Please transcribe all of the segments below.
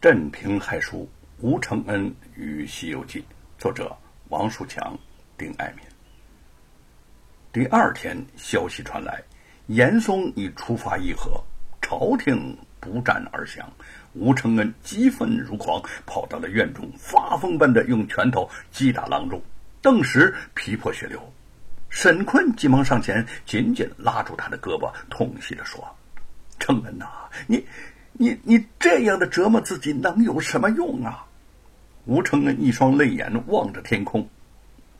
镇平害书，吴承恩与《西游记》，作者王树强、丁爱民。第二天，消息传来，严嵩已出发议和，朝廷不战而降。吴承恩激愤如狂，跑到了院中，发疯般的用拳头击打郎中。顿时皮破血流。沈坤急忙上前，紧紧拉住他的胳膊，痛惜地说：“承恩呐，你……”你你这样的折磨自己能有什么用啊？吴承恩一双泪眼望着天空，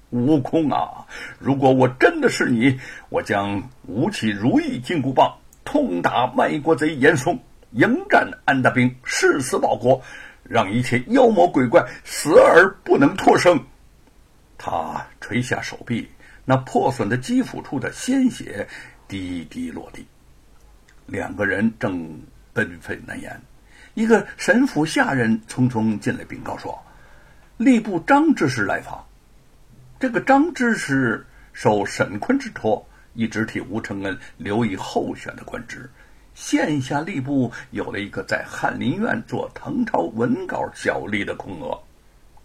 悟空啊，如果我真的是你，我将舞起如意金箍棒，痛打卖国贼严嵩，迎战安大兵，誓死保国，让一切妖魔鬼怪死而不能脱生。他垂下手臂，那破损的肌肤处的鲜血滴滴落地。两个人正。纷纷难言。一个神府下人匆匆进来禀告说：“吏部张知识来访。”这个张知识受沈坤之托，一直替吴承恩留意候选的官职。现下吏部有了一个在翰林院做唐朝文稿小吏的空额。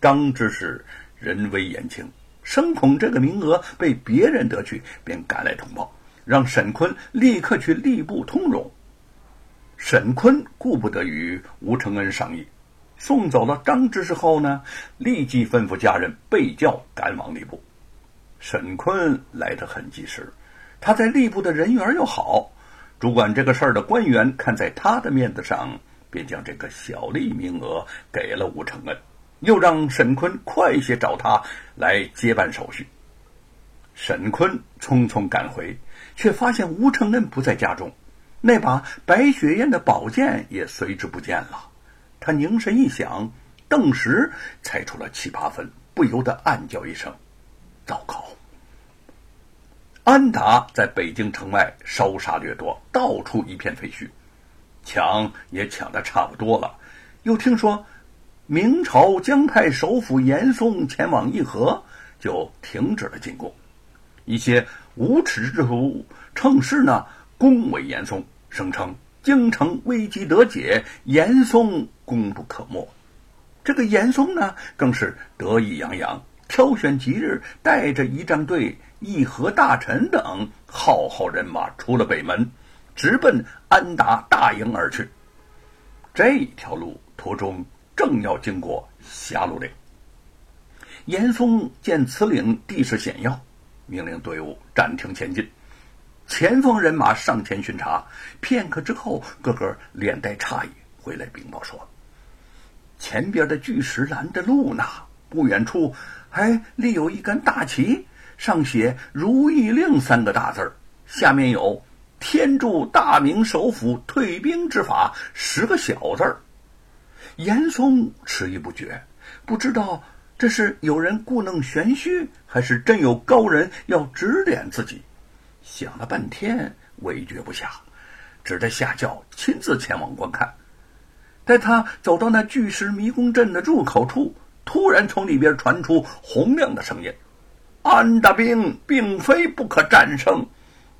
张知识人微言轻，生恐这个名额被别人得去，便赶来通报，让沈坤立刻去吏部通融。沈坤顾不得与吴承恩商议，送走了张知事后呢，立即吩咐家人备轿赶往吏部。沈坤来得很及时，他在吏部的人缘又好，主管这个事儿的官员看在他的面子上，便将这个小吏名额给了吴承恩，又让沈坤快些找他来接办手续。沈坤匆匆赶回，却发现吴承恩不在家中。那把白雪燕的宝剑也随之不见了。他凝神一想，顿时猜出了七八分，不由得暗叫一声：“糟糕！”安达在北京城外烧杀掠夺，到处一片废墟，抢也抢得差不多了。又听说明朝将派首辅严嵩前往议和，就停止了进攻。一些无耻之徒趁势呢，恭维严嵩。声称京城危机得解，严嵩功不可没。这个严嵩呢，更是得意洋洋，挑选吉日，带着仪仗队、议和大臣等浩浩人马出了北门，直奔安达大营而去。这条路途中正要经过霞路岭，严嵩见此岭地势险要，命令队伍暂停前进。前锋人马上前巡查，片刻之后，个个脸带诧异，回来禀报说：“前边的巨石拦着路呢，不远处还立有一杆大旗，上写‘如意令’三个大字下面有‘天助大明首府退兵之法’十个小字儿。”严嵩迟疑不决，不知道这是有人故弄玄虚，还是真有高人要指点自己。想了半天，委决不下，只得下轿亲自前往观看。待他走到那巨石迷宫阵的入口处，突然从里边传出洪亮的声音：“安大兵并非不可战胜，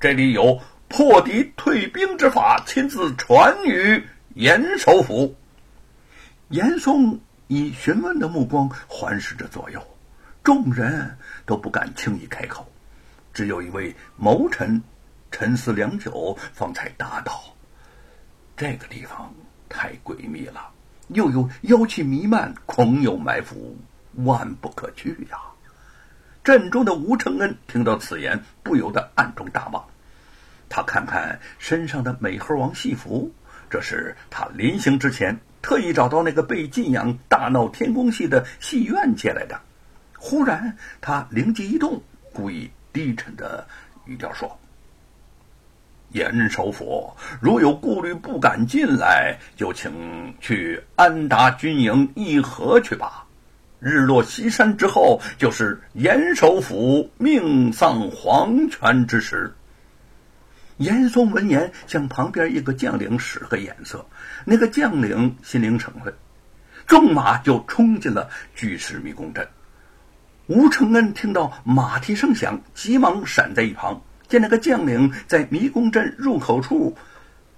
这里有破敌退兵之法，亲自传与严首府。”严嵩以询问的目光环视着左右，众人都不敢轻易开口。只有一位谋臣沉思良久，方才答道：“这个地方太诡秘了，又有妖气弥漫，恐有埋伏，万不可去呀。”阵中的吴承恩听到此言，不由得暗中大骂。他看看身上的美猴王戏服，这是他临行之前特意找到那个被禁养、大闹天宫戏的戏院借来的。忽然，他灵机一动，故意。低沉的语调说：“严首府，如有顾虑不敢进来，就请去安达军营议和去吧。日落西山之后，就是严首府命丧黄泉之时。”严嵩闻言，向旁边一个将领使个眼色，那个将领心领神会，纵马就冲进了巨石迷宫阵。吴承恩听到马蹄声响，急忙闪在一旁。见那个将领在迷宫阵入口处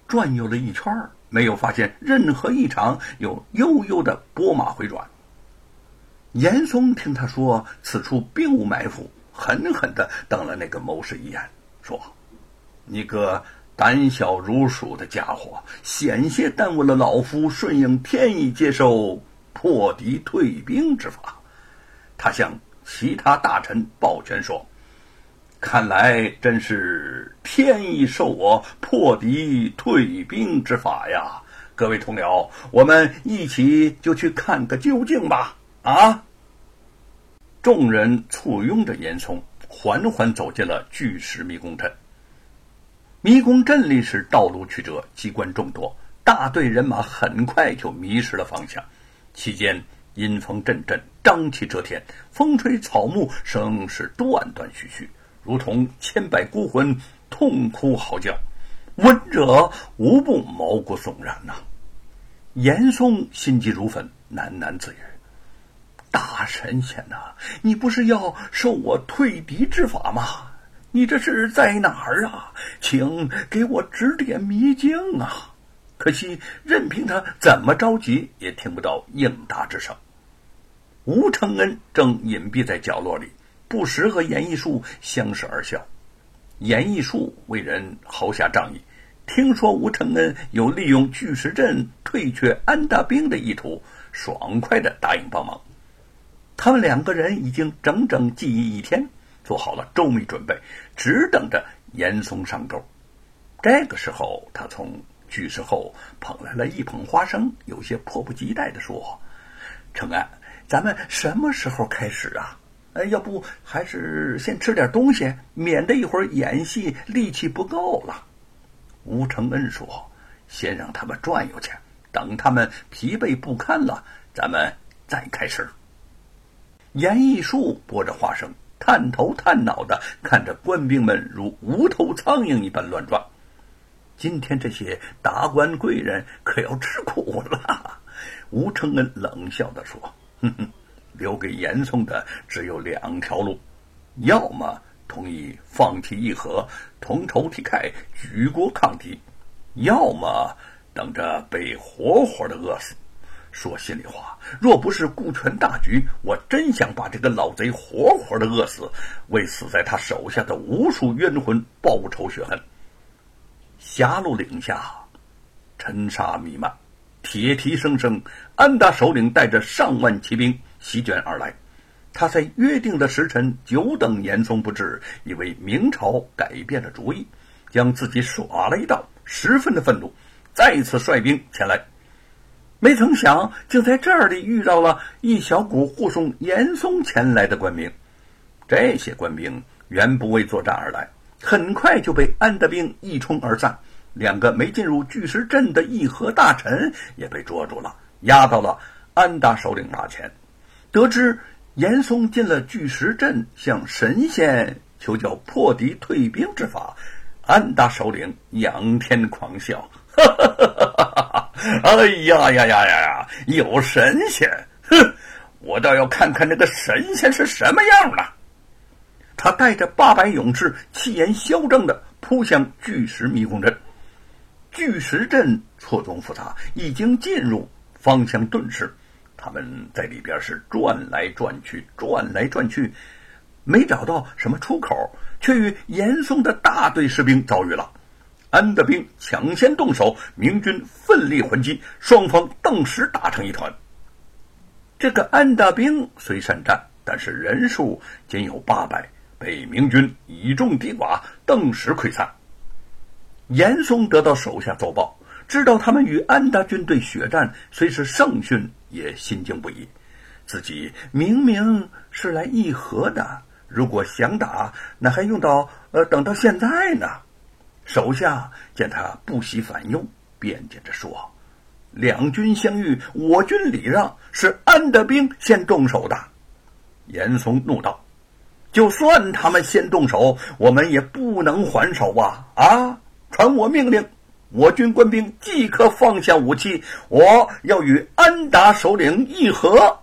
转悠了一圈没有发现任何异常，又悠悠的拨马回转。严嵩听他说此处并无埋伏，狠狠的瞪了那个谋士一眼，说：“你个胆小如鼠的家伙，险些耽误了老夫顺应天意接受破敌退兵之法。”他向其他大臣抱拳说：“看来真是天意授我破敌退兵之法呀！各位同僚，我们一起就去看个究竟吧！”啊！众人簇拥着严嵩，缓缓走进了巨石迷宫阵。迷宫阵里是道路曲折，机关众多，大队人马很快就迷失了方向。期间阴风阵阵，瘴气遮天，风吹草木声是断断续续，如同千百孤魂痛哭嚎叫，闻者无不毛骨悚然呐。严嵩心急如焚，喃喃自语：“大神仙呐，你不是要授我退敌之法吗？你这是在哪儿啊？请给我指点迷津啊！”可惜，任凭他怎么着急，也听不到应答之声。吴承恩正隐蔽在角落里，不时和严义树相视而笑。严义树为人豪侠仗义，听说吴承恩有利用巨石阵退却安大兵的意图，爽快的答应帮忙。他们两个人已经整整记忆一天，做好了周密准备，只等着严嵩上钩。这个时候，他从巨石后捧来了一捧花生，有些迫不及待地说：“承安，咱们什么时候开始啊？哎，要不还是先吃点东西，免得一会儿演戏力气不够了。”吴承恩说：“先让他们转悠去，等他们疲惫不堪了，咱们再开始。”严义树剥着花生，探头探脑的看着官兵们如无头苍蝇一般乱撞。今天这些达官贵人可要吃苦了。吴承恩冷笑地说：“哼哼，留给严嵩的只有两条路，要么同意放弃议和，同仇敌忾，举国抗敌；要么等着被活活的饿死。说心里话，若不是顾全大局，我真想把这个老贼活活的饿死，为死在他手下的无数冤魂报仇雪恨。”狭路岭下，尘沙弥漫，铁蹄声声。安达首领带着上万骑兵席卷而来。他在约定的时辰久等严嵩不至，以为明朝改变了主意，将自己耍了一道，十分的愤怒，再次率兵前来。没曾想，竟在这里遇到了一小股护送严嵩前来的官兵。这些官兵原不为作战而来。很快就被安德兵一冲而散，两个没进入巨石阵的议和大臣也被捉住了，押到了安达首领那前。得知严嵩进了巨石阵，向神仙求教破敌退兵之法，安达首领仰天狂笑：“哈哈哈哈哈哈！哎呀呀呀呀呀！有神仙！哼，我倒要看看那个神仙是什么样的。”他带着八百勇士，气焰嚣张的扑向巨石迷宫阵。巨石阵错综复杂，已经进入，方向顿失。他们在里边是转来转去，转来转去，没找到什么出口，却与严嵩的大队士兵遭遇了。安德兵抢先动手，明军奋力还击，双方顿时打成一团。这个安大兵虽善战，但是人数仅有八百。被明军以众敌寡，顿时溃散。严嵩得到手下奏报，知道他们与安达军队血战，虽是胜讯，也心惊不已。自己明明是来议和的，如果想打，那还用到呃等到现在呢？手下见他不喜反忧，辩解着说：“两军相遇，我军礼让，是安德兵先动手的。”严嵩怒道。就算他们先动手，我们也不能还手啊！啊，传我命令，我军官兵即刻放下武器，我要与安达首领议和。